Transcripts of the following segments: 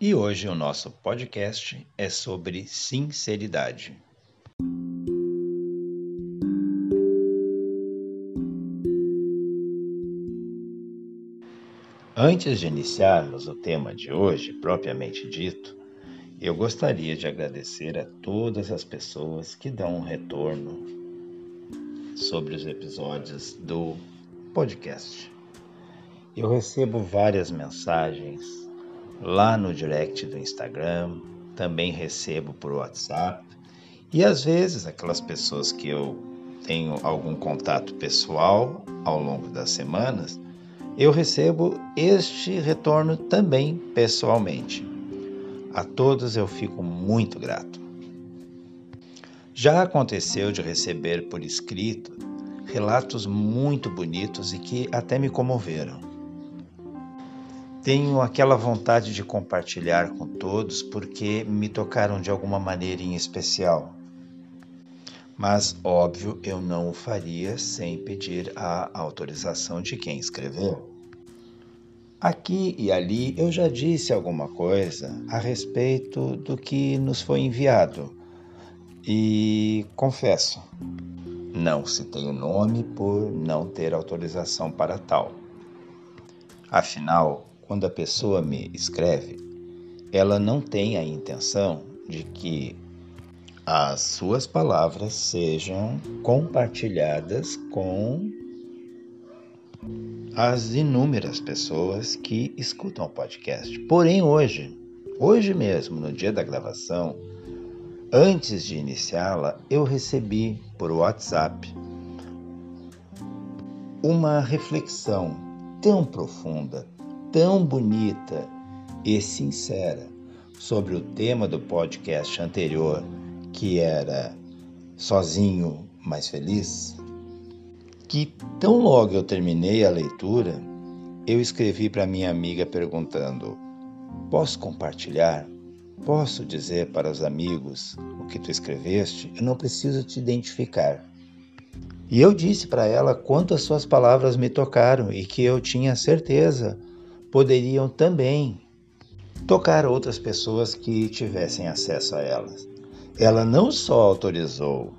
E hoje o nosso podcast é sobre sinceridade. Antes de iniciarmos o tema de hoje, propriamente dito, eu gostaria de agradecer a todas as pessoas que dão um retorno sobre os episódios do podcast. Eu recebo várias mensagens lá no direct do Instagram, também recebo por WhatsApp e às vezes aquelas pessoas que eu tenho algum contato pessoal ao longo das semanas eu recebo este retorno também pessoalmente. A todos eu fico muito grato. Já aconteceu de receber por escrito relatos muito bonitos e que até me comoveram. Tenho aquela vontade de compartilhar com todos porque me tocaram de alguma maneira em especial. Mas, óbvio, eu não o faria sem pedir a autorização de quem escreveu. Aqui e ali eu já disse alguma coisa a respeito do que nos foi enviado e confesso, não citei o nome por não ter autorização para tal. Afinal, quando a pessoa me escreve, ela não tem a intenção de que as suas palavras sejam compartilhadas com as inúmeras pessoas que escutam o podcast. Porém, hoje, hoje mesmo, no dia da gravação, antes de iniciá-la, eu recebi por WhatsApp uma reflexão tão profunda, tão bonita e sincera sobre o tema do podcast anterior, que era Sozinho Mais Feliz que tão logo eu terminei a leitura, eu escrevi para minha amiga perguntando: Posso compartilhar? Posso dizer para os amigos o que tu escreveste? Eu não preciso te identificar. E eu disse para ela quanto as suas palavras me tocaram e que eu tinha certeza poderiam também tocar outras pessoas que tivessem acesso a elas. Ela não só autorizou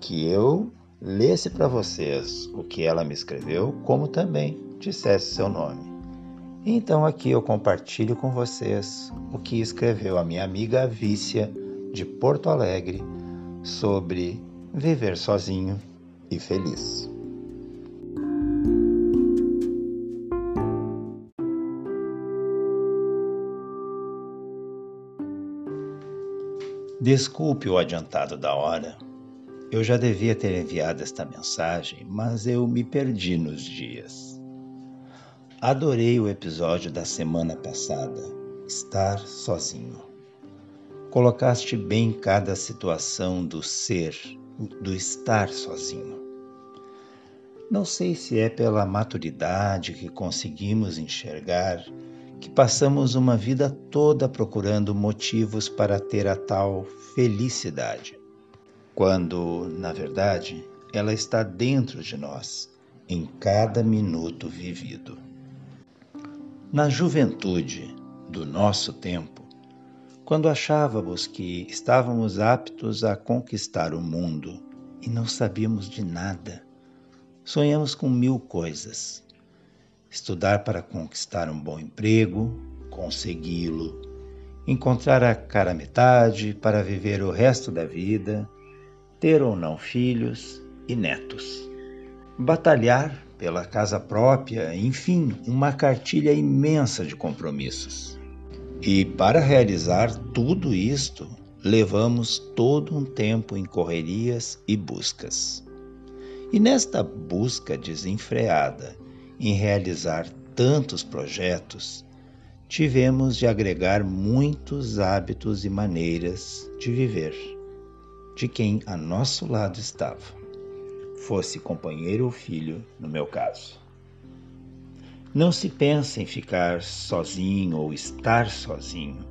que eu lesse para vocês o que ela me escreveu, como também dissesse seu nome. Então aqui eu compartilho com vocês o que escreveu a minha amiga Vícia de Porto Alegre sobre viver sozinho e feliz. Desculpe o adiantado da hora, eu já devia ter enviado esta mensagem, mas eu me perdi nos dias. Adorei o episódio da semana passada, Estar Sozinho. Colocaste bem cada situação do ser, do estar sozinho. Não sei se é pela maturidade que conseguimos enxergar que passamos uma vida toda procurando motivos para ter a tal felicidade quando, na verdade, ela está dentro de nós, em cada minuto vivido. Na juventude do nosso tempo, quando achávamos que estávamos aptos a conquistar o mundo e não sabíamos de nada, sonhamos com mil coisas. Estudar para conquistar um bom emprego, consegui-lo, encontrar a cara metade para viver o resto da vida ter ou não filhos e netos. Batalhar pela casa própria, enfim, uma cartilha imensa de compromissos. E para realizar tudo isto, levamos todo um tempo em correrias e buscas. E nesta busca desenfreada em realizar tantos projetos, tivemos de agregar muitos hábitos e maneiras de viver de quem a nosso lado estava, fosse companheiro ou filho, no meu caso. Não se pensa em ficar sozinho ou estar sozinho.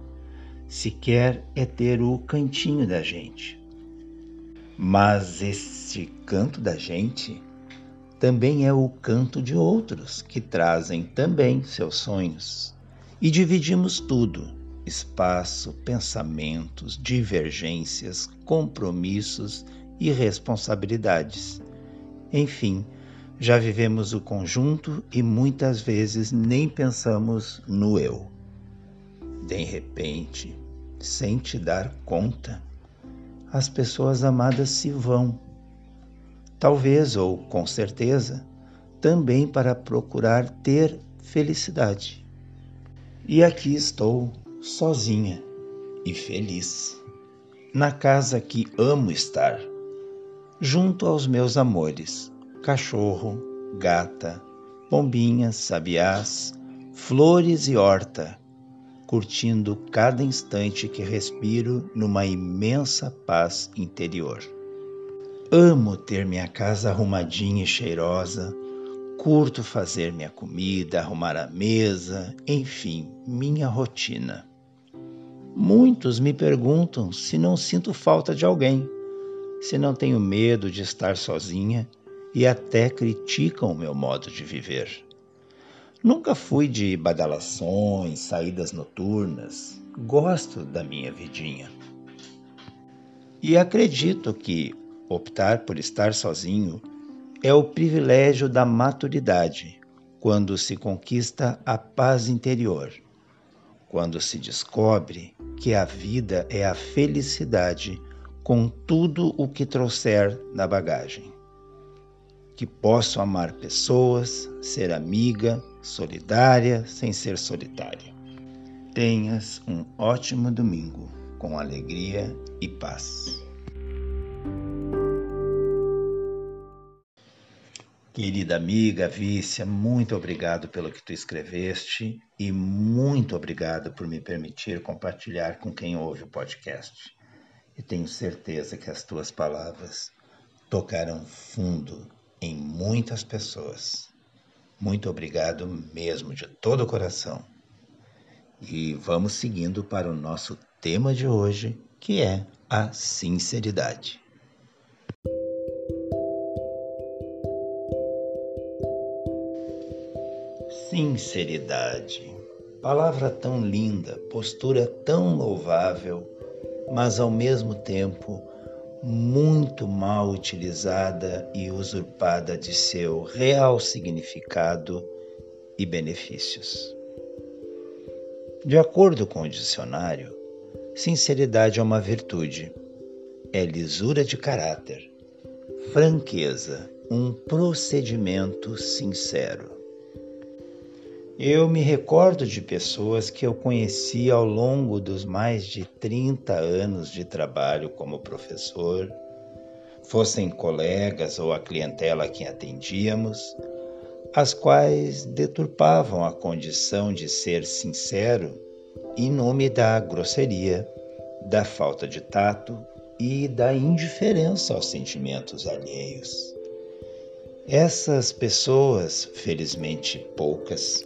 Se quer é ter o cantinho da gente. Mas este canto da gente também é o canto de outros que trazem também seus sonhos e dividimos tudo: espaço, pensamentos, divergências, compromissos e responsabilidades. Enfim, já vivemos o conjunto e muitas vezes nem pensamos no eu. De repente, sem te dar conta, as pessoas amadas se vão. Talvez ou com certeza, também para procurar ter felicidade. E aqui estou, sozinha e feliz, na casa que amo estar, junto aos meus amores: cachorro, gata, pombinhas, sabiás, flores e horta, curtindo cada instante que respiro numa imensa paz interior. Amo ter minha casa arrumadinha e cheirosa, Curto fazer minha comida, arrumar a mesa, enfim, minha rotina. Muitos me perguntam se não sinto falta de alguém, se não tenho medo de estar sozinha e até criticam o meu modo de viver. Nunca fui de badalações, saídas noturnas. Gosto da minha vidinha. E acredito que optar por estar sozinho é o privilégio da maturidade, quando se conquista a paz interior, quando se descobre que a vida é a felicidade com tudo o que trouxer na bagagem. Que posso amar pessoas, ser amiga, solidária, sem ser solitária. Tenhas um ótimo domingo com alegria e paz. Querida amiga Vícia, muito obrigado pelo que tu escreveste e muito obrigado por me permitir compartilhar com quem ouve o podcast. E tenho certeza que as tuas palavras tocaram fundo em muitas pessoas. Muito obrigado mesmo de todo o coração. E vamos seguindo para o nosso tema de hoje, que é a sinceridade. Sinceridade. Palavra tão linda, postura tão louvável, mas ao mesmo tempo muito mal utilizada e usurpada de seu real significado e benefícios. De acordo com o dicionário, sinceridade é uma virtude, é lisura de caráter, franqueza, um procedimento sincero. Eu me recordo de pessoas que eu conheci ao longo dos mais de 30 anos de trabalho como professor, fossem colegas ou a clientela a quem atendíamos, as quais deturpavam a condição de ser sincero em nome da grosseria, da falta de tato e da indiferença aos sentimentos alheios. Essas pessoas, felizmente poucas,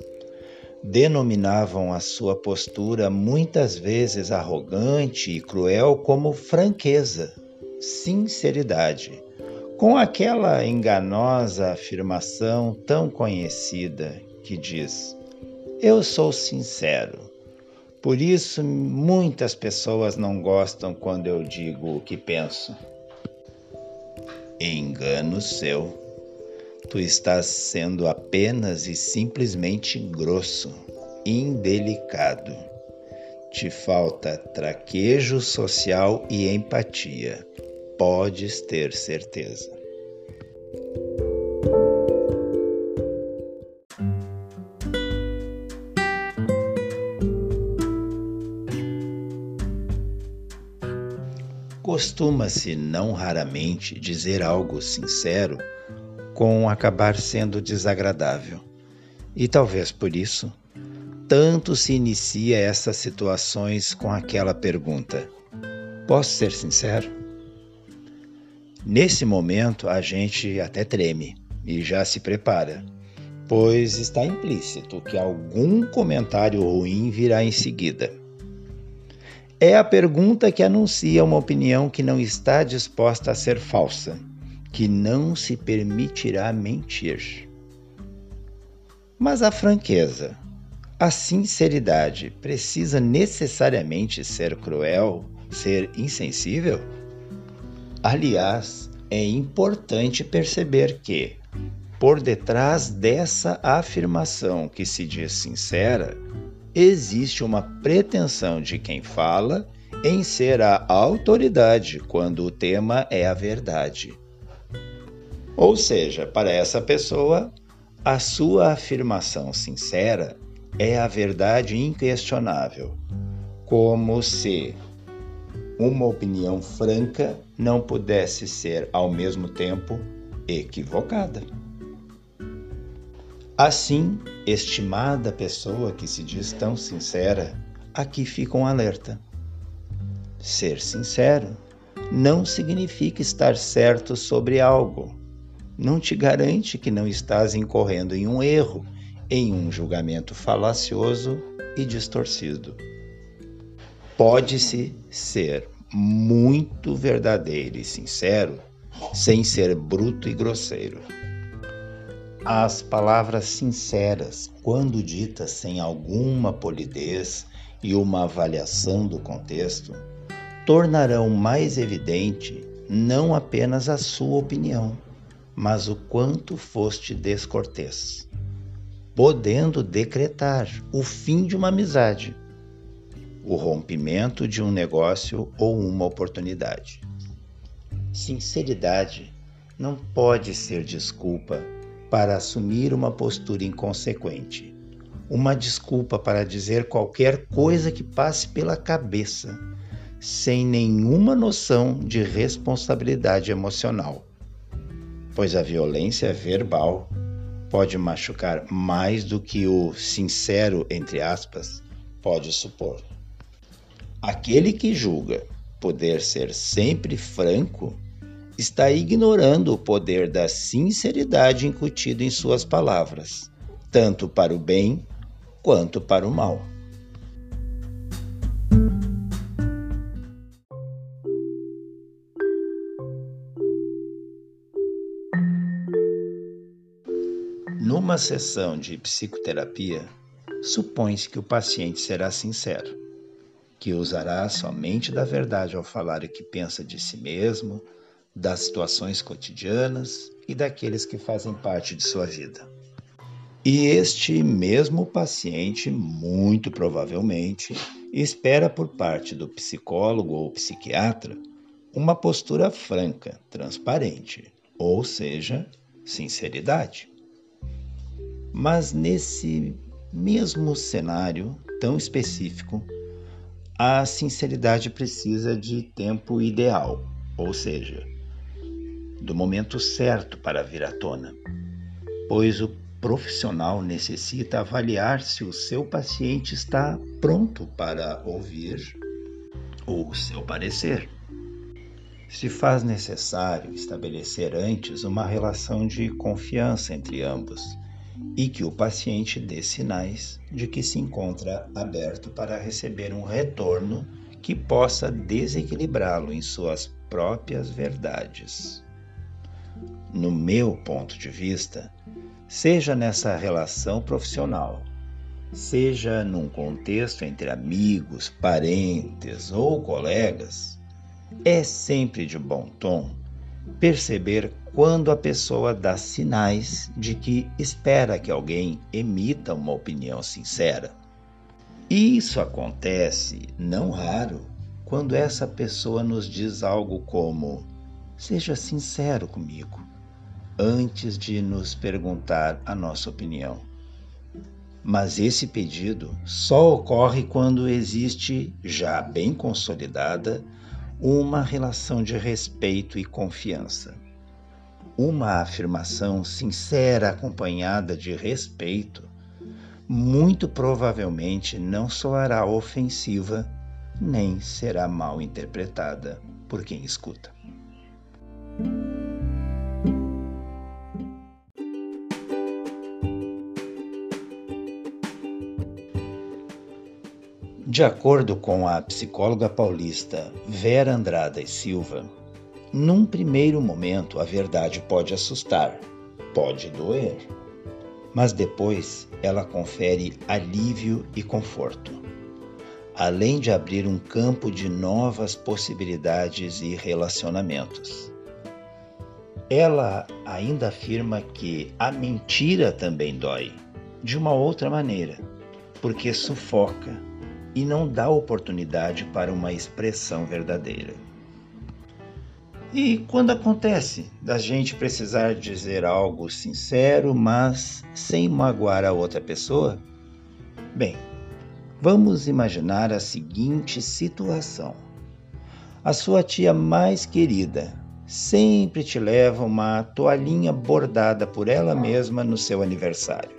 denominavam a sua postura muitas vezes arrogante e cruel como franqueza, sinceridade, com aquela enganosa afirmação tão conhecida que diz: Eu sou sincero. Por isso, muitas pessoas não gostam quando eu digo o que penso. Engano seu. Tu estás sendo apenas e simplesmente grosso, indelicado. Te falta traquejo social e empatia. Podes ter certeza. Costuma-se não raramente dizer algo sincero com acabar sendo desagradável. E talvez por isso, tanto se inicia essas situações com aquela pergunta: Posso ser sincero? Nesse momento, a gente até treme e já se prepara, pois está implícito que algum comentário ruim virá em seguida. É a pergunta que anuncia uma opinião que não está disposta a ser falsa, que não se permitirá mentir. Mas a franqueza, a sinceridade precisa necessariamente ser cruel, ser insensível? Aliás, é importante perceber que, por detrás dessa afirmação que se diz sincera, existe uma pretensão de quem fala em ser a autoridade quando o tema é a verdade. Ou seja, para essa pessoa, a sua afirmação sincera é a verdade inquestionável, como se uma opinião franca não pudesse ser ao mesmo tempo equivocada. Assim, estimada pessoa que se diz tão sincera, aqui fica um alerta. Ser sincero não significa estar certo sobre algo. Não te garante que não estás incorrendo em um erro em um julgamento falacioso e distorcido. Pode-se ser muito verdadeiro e sincero sem ser bruto e grosseiro. As palavras sinceras, quando ditas sem alguma polidez e uma avaliação do contexto, tornarão mais evidente não apenas a sua opinião, mas o quanto foste descortês podendo decretar o fim de uma amizade, o rompimento de um negócio ou uma oportunidade. Sinceridade não pode ser desculpa para assumir uma postura inconsequente, uma desculpa para dizer qualquer coisa que passe pela cabeça, sem nenhuma noção de responsabilidade emocional. Pois a violência verbal pode machucar mais do que o sincero, entre aspas, pode supor. Aquele que julga poder ser sempre franco está ignorando o poder da sinceridade incutido em suas palavras, tanto para o bem quanto para o mal. Numa sessão de psicoterapia, supõe-se que o paciente será sincero, que usará somente da verdade ao falar o que pensa de si mesmo, das situações cotidianas e daqueles que fazem parte de sua vida. E este mesmo paciente, muito provavelmente, espera por parte do psicólogo ou psiquiatra uma postura franca, transparente, ou seja, sinceridade. Mas nesse mesmo cenário tão específico, a sinceridade precisa de tempo ideal, ou seja, do momento certo para vir à tona, pois o profissional necessita avaliar se o seu paciente está pronto para ouvir o seu parecer. Se faz necessário estabelecer antes uma relação de confiança entre ambos e que o paciente dê sinais de que se encontra aberto para receber um retorno que possa desequilibrá-lo em suas próprias verdades. No meu ponto de vista, seja nessa relação profissional, seja num contexto entre amigos, parentes ou colegas, é sempre de bom tom perceber quando a pessoa dá sinais de que espera que alguém emita uma opinião sincera. Isso acontece, não raro, quando essa pessoa nos diz algo como: Seja sincero comigo, antes de nos perguntar a nossa opinião. Mas esse pedido só ocorre quando existe, já bem consolidada, uma relação de respeito e confiança. Uma afirmação sincera acompanhada de respeito muito provavelmente não soará ofensiva nem será mal interpretada por quem escuta. De acordo com a psicóloga paulista Vera Andrada e Silva, num primeiro momento a verdade pode assustar, pode doer, mas depois ela confere alívio e conforto, além de abrir um campo de novas possibilidades e relacionamentos. Ela ainda afirma que a mentira também dói, de uma outra maneira, porque sufoca e não dá oportunidade para uma expressão verdadeira. E quando acontece da gente precisar dizer algo sincero, mas sem magoar a outra pessoa? Bem, vamos imaginar a seguinte situação. A sua tia mais querida sempre te leva uma toalhinha bordada por ela mesma no seu aniversário.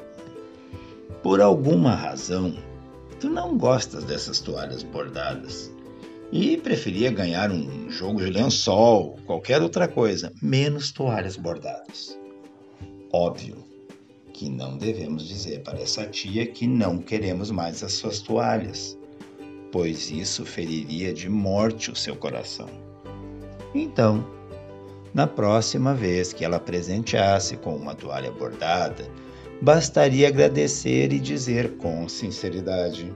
Por alguma razão, Tu não gostas dessas toalhas bordadas e preferia ganhar um jogo de lençol, qualquer outra coisa, menos toalhas bordadas. Óbvio que não devemos dizer para essa tia que não queremos mais as suas toalhas, pois isso feriria de morte o seu coração. Então, na próxima vez que ela presenteasse com uma toalha bordada, bastaria agradecer e dizer com sinceridade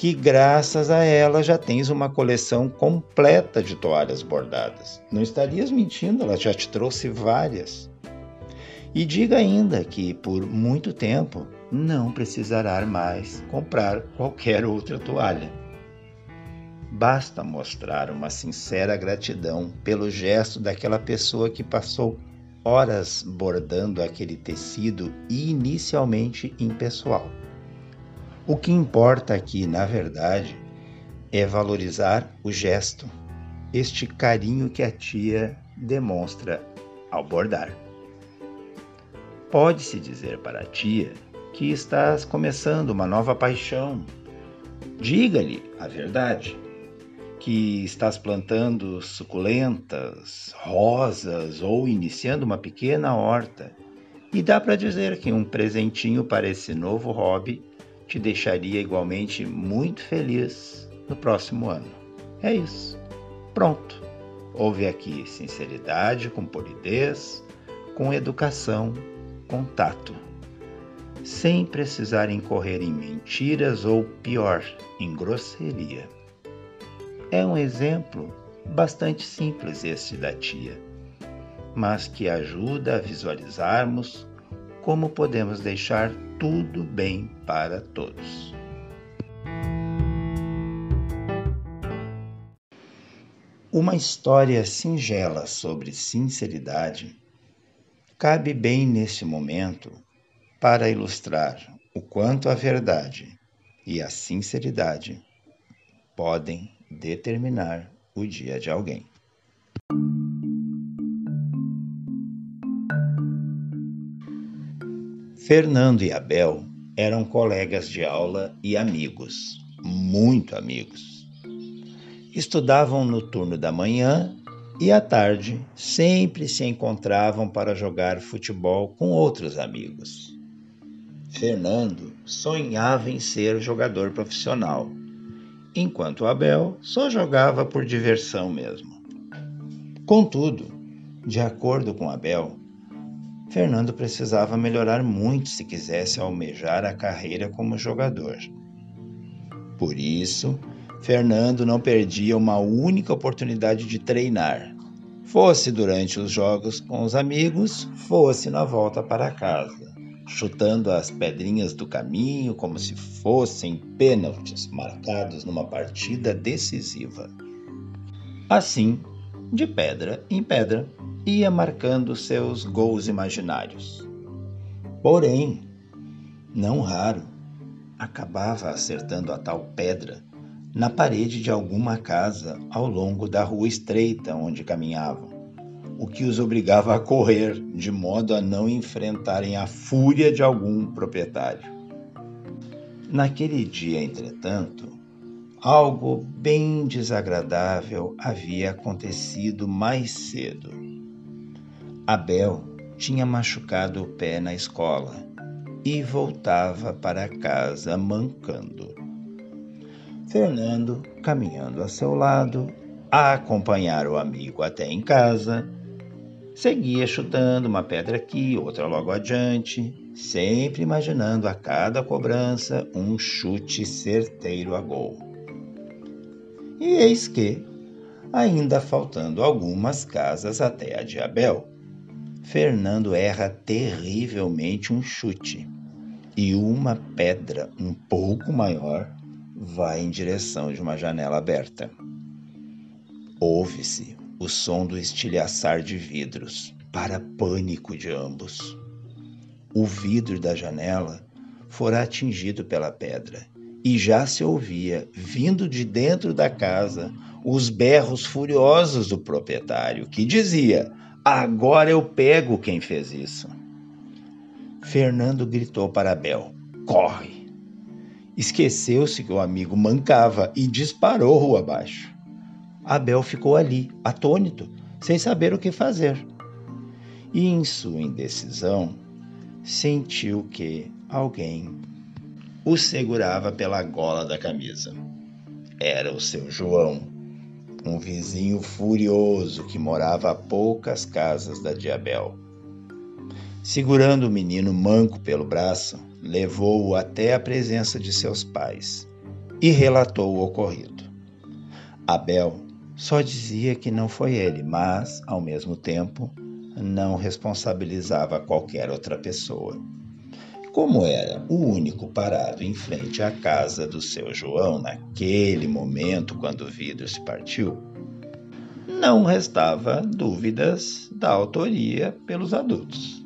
que, graças a ela, já tens uma coleção completa de toalhas bordadas. Não estarias mentindo, ela já te trouxe várias. E diga ainda que, por muito tempo, não precisará mais comprar qualquer outra toalha. Basta mostrar uma sincera gratidão pelo gesto daquela pessoa que passou horas bordando aquele tecido inicialmente impessoal. O que importa aqui, na verdade, é valorizar o gesto, este carinho que a tia demonstra ao bordar. Pode-se dizer para a tia que estás começando uma nova paixão. Diga-lhe a verdade que estás plantando suculentas, rosas ou iniciando uma pequena horta. E dá para dizer que um presentinho para esse novo hobby te deixaria igualmente muito feliz no próximo ano. É isso. Pronto. Houve aqui sinceridade com polidez, com educação, com tato, sem precisar incorrer em mentiras ou, pior, em grosseria. É um exemplo bastante simples esse da tia, mas que ajuda a visualizarmos como podemos deixar tudo bem para todos. Uma história singela sobre sinceridade cabe bem nesse momento para ilustrar o quanto a verdade e a sinceridade podem determinar o dia de alguém. Fernando e Abel eram colegas de aula e amigos, muito amigos. Estudavam no turno da manhã e à tarde sempre se encontravam para jogar futebol com outros amigos. Fernando sonhava em ser jogador profissional enquanto Abel só jogava por diversão mesmo. Contudo, de acordo com Abel, Fernando precisava melhorar muito se quisesse almejar a carreira como jogador. Por isso, Fernando não perdia uma única oportunidade de treinar, fosse durante os jogos com os amigos, fosse na volta para casa chutando as pedrinhas do caminho como se fossem pênaltis marcados numa partida decisiva. Assim, de pedra em pedra, ia marcando seus gols imaginários. Porém, não raro, acabava acertando a tal pedra na parede de alguma casa ao longo da rua estreita onde caminhavam o que os obrigava a correr, de modo a não enfrentarem a fúria de algum proprietário. Naquele dia, entretanto, algo bem desagradável havia acontecido mais cedo. Abel tinha machucado o pé na escola e voltava para casa mancando. Fernando, caminhando a seu lado, a acompanhar o amigo até em casa, seguia chutando uma pedra aqui, outra logo adiante, sempre imaginando a cada cobrança um chute certeiro a gol. E eis que, ainda faltando algumas casas até a de Abel, Fernando erra terrivelmente um chute e uma pedra um pouco maior vai em direção de uma janela aberta. Ouve-se o som do estilhaçar de vidros, para pânico de ambos. O vidro da janela fora atingido pela pedra e já se ouvia, vindo de dentro da casa, os berros furiosos do proprietário, que dizia: Agora eu pego quem fez isso. Fernando gritou para Abel: Corre! Esqueceu-se que o amigo mancava e disparou rua abaixo. Abel ficou ali, atônito, sem saber o que fazer. E em sua indecisão, sentiu que alguém o segurava pela gola da camisa. Era o seu João, um vizinho furioso que morava a poucas casas da de Abel. Segurando o menino manco pelo braço, levou-o até a presença de seus pais e relatou o ocorrido. Abel só dizia que não foi ele, mas, ao mesmo tempo, não responsabilizava qualquer outra pessoa. Como era o único parado em frente à casa do seu João naquele momento quando o vidro se partiu, não restava dúvidas da autoria pelos adultos.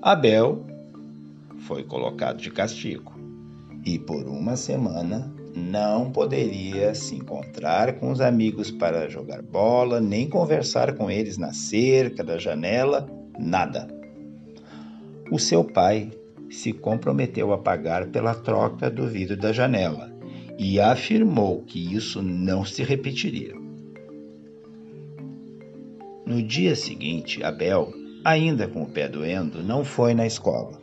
Abel foi colocado de castigo e por uma semana não poderia se encontrar com os amigos para jogar bola, nem conversar com eles na cerca da janela, nada. O seu pai se comprometeu a pagar pela troca do vidro da janela e afirmou que isso não se repetiria. No dia seguinte, Abel ainda com o pé doendo, não foi na escola.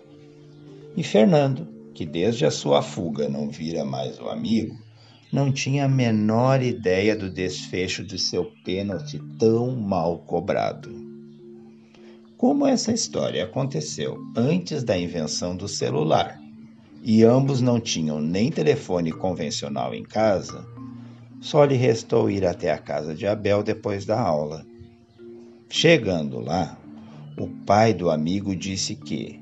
E Fernando, que desde a sua fuga não vira mais o amigo, não tinha a menor ideia do desfecho de seu pênalti tão mal cobrado. Como essa história aconteceu antes da invenção do celular e ambos não tinham nem telefone convencional em casa, só lhe restou ir até a casa de Abel depois da aula. Chegando lá, o pai do amigo disse que,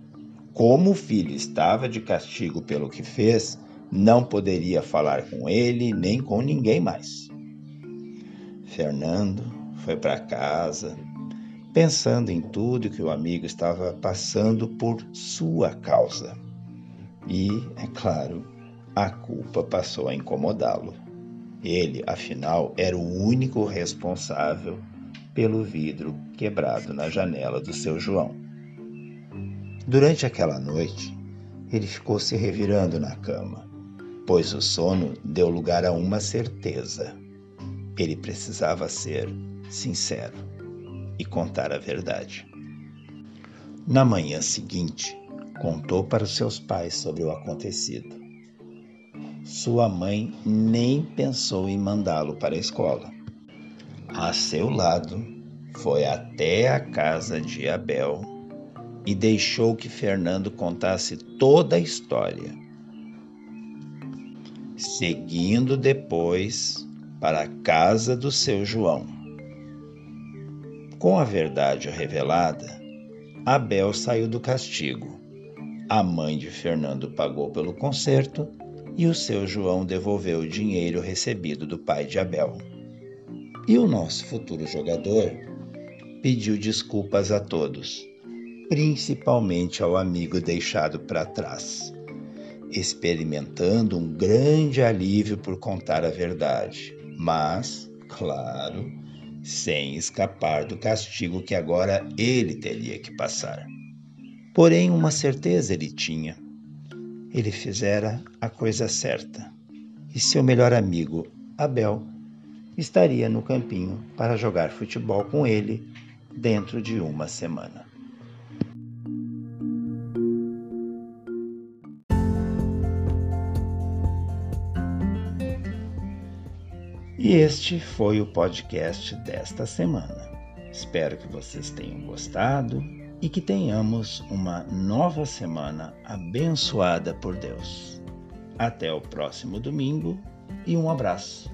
como o filho estava de castigo pelo que fez, não poderia falar com ele nem com ninguém mais. Fernando foi para casa, pensando em tudo que o amigo estava passando por sua causa. E, é claro, a culpa passou a incomodá-lo. Ele, afinal, era o único responsável pelo vidro quebrado na janela do seu João. Durante aquela noite, ele ficou se revirando na cama, pois o sono deu lugar a uma certeza. Ele precisava ser sincero e contar a verdade. Na manhã seguinte, contou para seus pais sobre o acontecido. Sua mãe nem pensou em mandá-lo para a escola a seu lado, foi até a casa de Abel e deixou que Fernando contasse toda a história, seguindo depois para a casa do seu João. Com a verdade revelada, Abel saiu do castigo. A mãe de Fernando pagou pelo concerto e o seu João devolveu o dinheiro recebido do pai de Abel. E o nosso futuro jogador pediu desculpas a todos, principalmente ao amigo deixado para trás, experimentando um grande alívio por contar a verdade, mas, claro, sem escapar do castigo que agora ele teria que passar. Porém, uma certeza ele tinha: ele fizera a coisa certa e seu melhor amigo, Abel, estaria no campinho para jogar futebol com ele dentro de uma semana. E este foi o podcast desta semana. Espero que vocês tenham gostado e que tenhamos uma nova semana abençoada por Deus. Até o próximo domingo e um abraço.